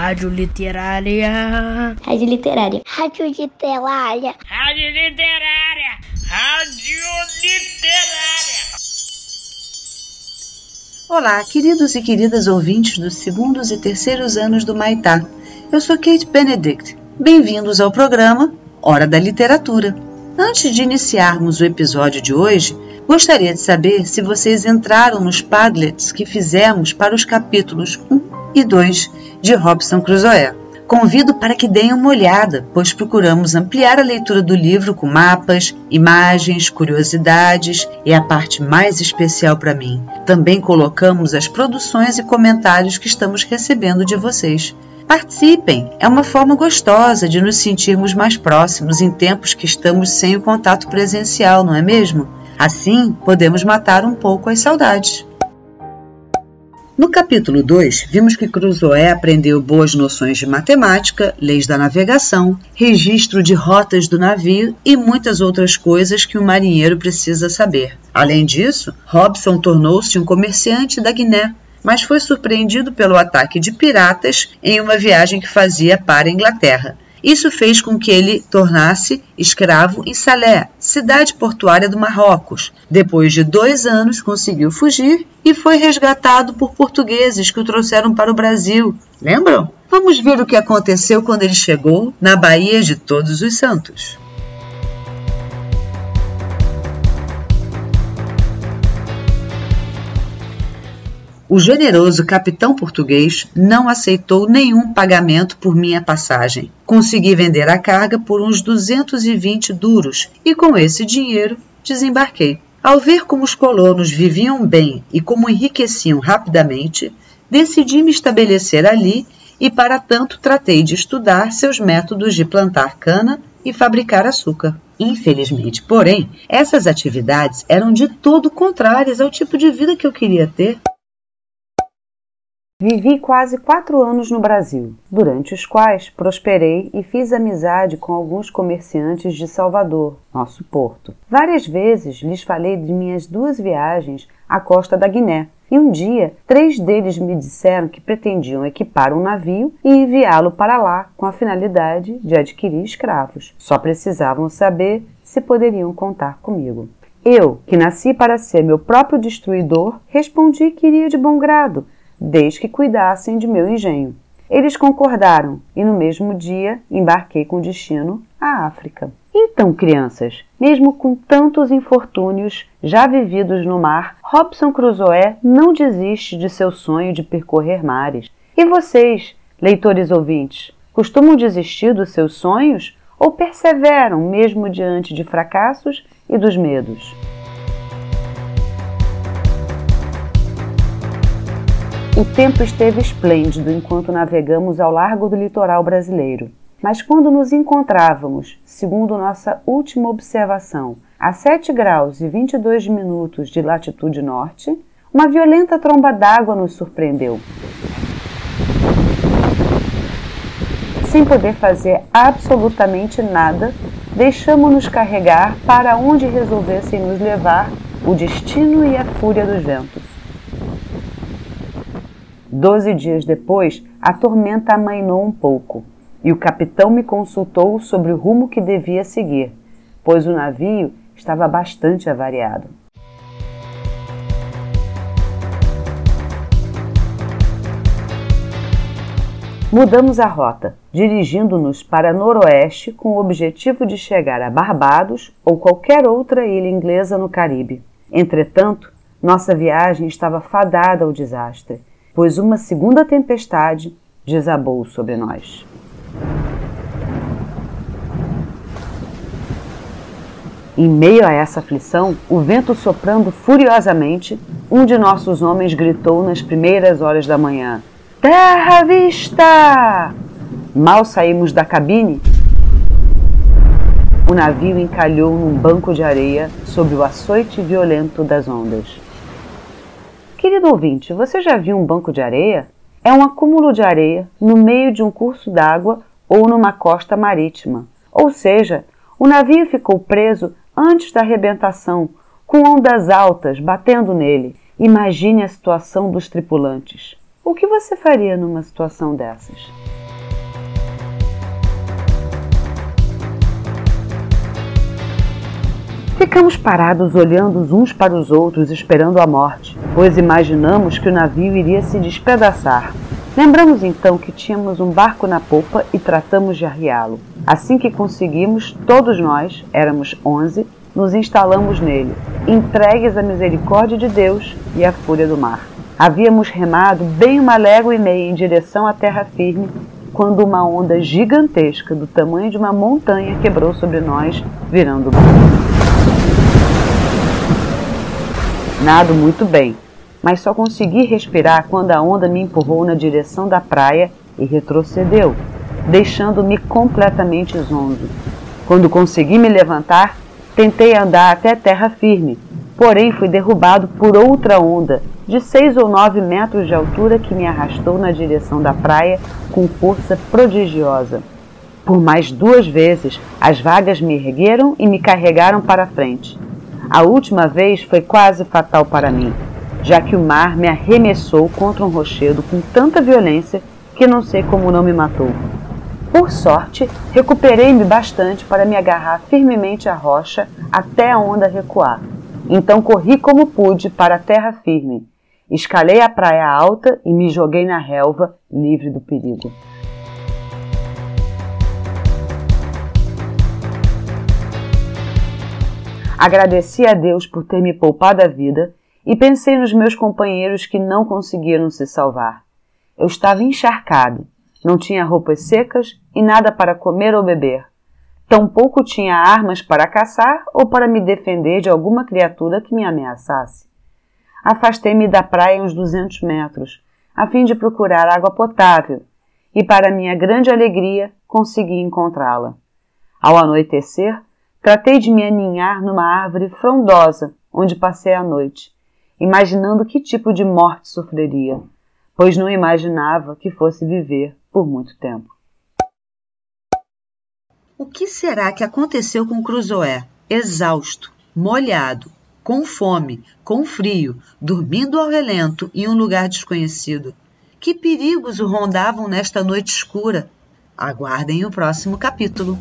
Rádio Literária. Rádio Literária. Rádio Literária. Rádio Literária. Rádio Literária. Olá, queridos e queridas ouvintes dos segundos e terceiros anos do Maitá. Eu sou Kate Benedict. Bem-vindos ao programa Hora da Literatura. Antes de iniciarmos o episódio de hoje, gostaria de saber se vocês entraram nos Padlets que fizemos para os capítulos 1 e 2 de Robson Crusoe. Convido para que deem uma olhada, pois procuramos ampliar a leitura do livro com mapas, imagens, curiosidades e a parte mais especial para mim. Também colocamos as produções e comentários que estamos recebendo de vocês. Participem! É uma forma gostosa de nos sentirmos mais próximos em tempos que estamos sem o contato presencial, não é mesmo? Assim, podemos matar um pouco as saudades. No capítulo 2, vimos que Crusoe aprendeu boas noções de matemática, leis da navegação, registro de rotas do navio e muitas outras coisas que um marinheiro precisa saber. Além disso, Robson tornou-se um comerciante da Guiné, mas foi surpreendido pelo ataque de piratas em uma viagem que fazia para a Inglaterra. Isso fez com que ele tornasse escravo em Salé, cidade portuária do Marrocos. Depois de dois anos, conseguiu fugir e foi resgatado por portugueses que o trouxeram para o Brasil. Lembram? Vamos ver o que aconteceu quando ele chegou na Baía de Todos os Santos. O generoso capitão português não aceitou nenhum pagamento por minha passagem. Consegui vender a carga por uns 220 duros e com esse dinheiro desembarquei. Ao ver como os colonos viviam bem e como enriqueciam rapidamente, decidi me estabelecer ali e, para tanto, tratei de estudar seus métodos de plantar cana e fabricar açúcar. Infelizmente, porém, essas atividades eram de todo contrárias ao tipo de vida que eu queria ter. Vivi quase quatro anos no Brasil, durante os quais prosperei e fiz amizade com alguns comerciantes de Salvador, nosso porto. Várias vezes lhes falei de minhas duas viagens à costa da Guiné, e um dia três deles me disseram que pretendiam equipar um navio e enviá-lo para lá com a finalidade de adquirir escravos. Só precisavam saber se poderiam contar comigo. Eu, que nasci para ser meu próprio destruidor, respondi que iria de bom grado desde que cuidassem de meu engenho. Eles concordaram e no mesmo dia embarquei com destino à África. Então, crianças, mesmo com tantos infortúnios já vividos no mar, Robson Crusoe não desiste de seu sonho de percorrer mares. E vocês, leitores ouvintes, costumam desistir dos seus sonhos ou perseveram mesmo diante de fracassos e dos medos? O tempo esteve esplêndido enquanto navegamos ao largo do litoral brasileiro. Mas quando nos encontrávamos, segundo nossa última observação, a 7 graus e 22 minutos de latitude norte, uma violenta tromba d'água nos surpreendeu. Sem poder fazer absolutamente nada, deixamos-nos carregar para onde resolvessem nos levar o destino e a fúria dos ventos. Doze dias depois, a tormenta amainou um pouco e o capitão me consultou sobre o rumo que devia seguir, pois o navio estava bastante avariado. Mudamos a rota, dirigindo-nos para noroeste com o objetivo de chegar a Barbados ou qualquer outra ilha inglesa no Caribe. Entretanto, nossa viagem estava fadada ao desastre pois uma segunda tempestade desabou sobre nós. Em meio a essa aflição, o vento soprando furiosamente, um de nossos homens gritou nas primeiras horas da manhã: Terra à vista! Mal saímos da cabine, o navio encalhou num banco de areia sob o açoite violento das ondas. Querido ouvinte, você já viu um banco de areia? É um acúmulo de areia no meio de um curso d'água ou numa costa marítima. Ou seja, o navio ficou preso antes da arrebentação, com ondas altas batendo nele. Imagine a situação dos tripulantes. O que você faria numa situação dessas? Ficamos parados olhando uns para os outros, esperando a morte, pois imaginamos que o navio iria se despedaçar. Lembramos então que tínhamos um barco na popa e tratamos de arriá-lo. Assim que conseguimos, todos nós, éramos onze, nos instalamos nele, entregues à misericórdia de Deus e à fúria do mar. Havíamos remado bem uma légua e meia em direção à terra firme quando uma onda gigantesca do tamanho de uma montanha quebrou sobre nós, virando o barco. Nado muito bem, mas só consegui respirar quando a onda me empurrou na direção da praia e retrocedeu, deixando-me completamente zonzo. Quando consegui me levantar, tentei andar até terra firme, porém fui derrubado por outra onda de seis ou nove metros de altura que me arrastou na direção da praia com força prodigiosa. Por mais duas vezes, as vagas me ergueram e me carregaram para frente. A última vez foi quase fatal para mim, já que o mar me arremessou contra um rochedo com tanta violência que não sei como não me matou. Por sorte, recuperei-me bastante para me agarrar firmemente à rocha até a onda recuar. Então corri como pude para a terra firme. Escalei a praia alta e me joguei na relva, livre do perigo. Agradeci a Deus por ter me poupado a vida e pensei nos meus companheiros que não conseguiram se salvar. Eu estava encharcado, não tinha roupas secas e nada para comer ou beber. Tampouco tinha armas para caçar ou para me defender de alguma criatura que me ameaçasse. Afastei-me da praia uns duzentos metros, a fim de procurar água potável, e para minha grande alegria consegui encontrá-la. Ao anoitecer, Tratei de me aninhar numa árvore frondosa onde passei a noite, imaginando que tipo de morte sofreria, pois não imaginava que fosse viver por muito tempo. O que será que aconteceu com Cruzoé? Exausto, molhado, com fome, com frio, dormindo ao relento em um lugar desconhecido. Que perigos o rondavam nesta noite escura? Aguardem o próximo capítulo.